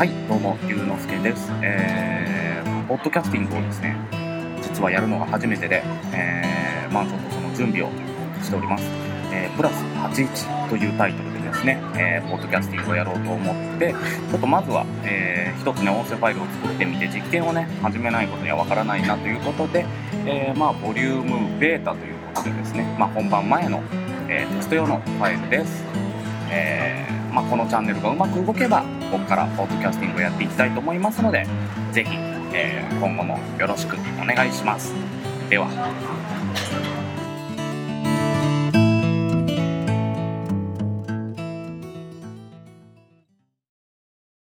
はい、どうも、ゆうのすけです。えー、ポッドキャスティングをですね、実はやるのが初めてで、えー、まあちょっとその準備をしております。えー、プラス81というタイトルでですね、えー、ポッドキャスティングをやろうと思って、ちょっとまずは、えー、一つね、音声ファイルを作ってみて、実験をね、始めないことにはわからないなということで、えー、まあ、ボリュームベータということでですね、まあ、本番前の、えーテスト用のファイルです。えーまあ、このチャンネルがうまく動けばここからポッドキャスティングをやっていきたいと思いますのでぜひ、えー今後もよろしくお願いします。では。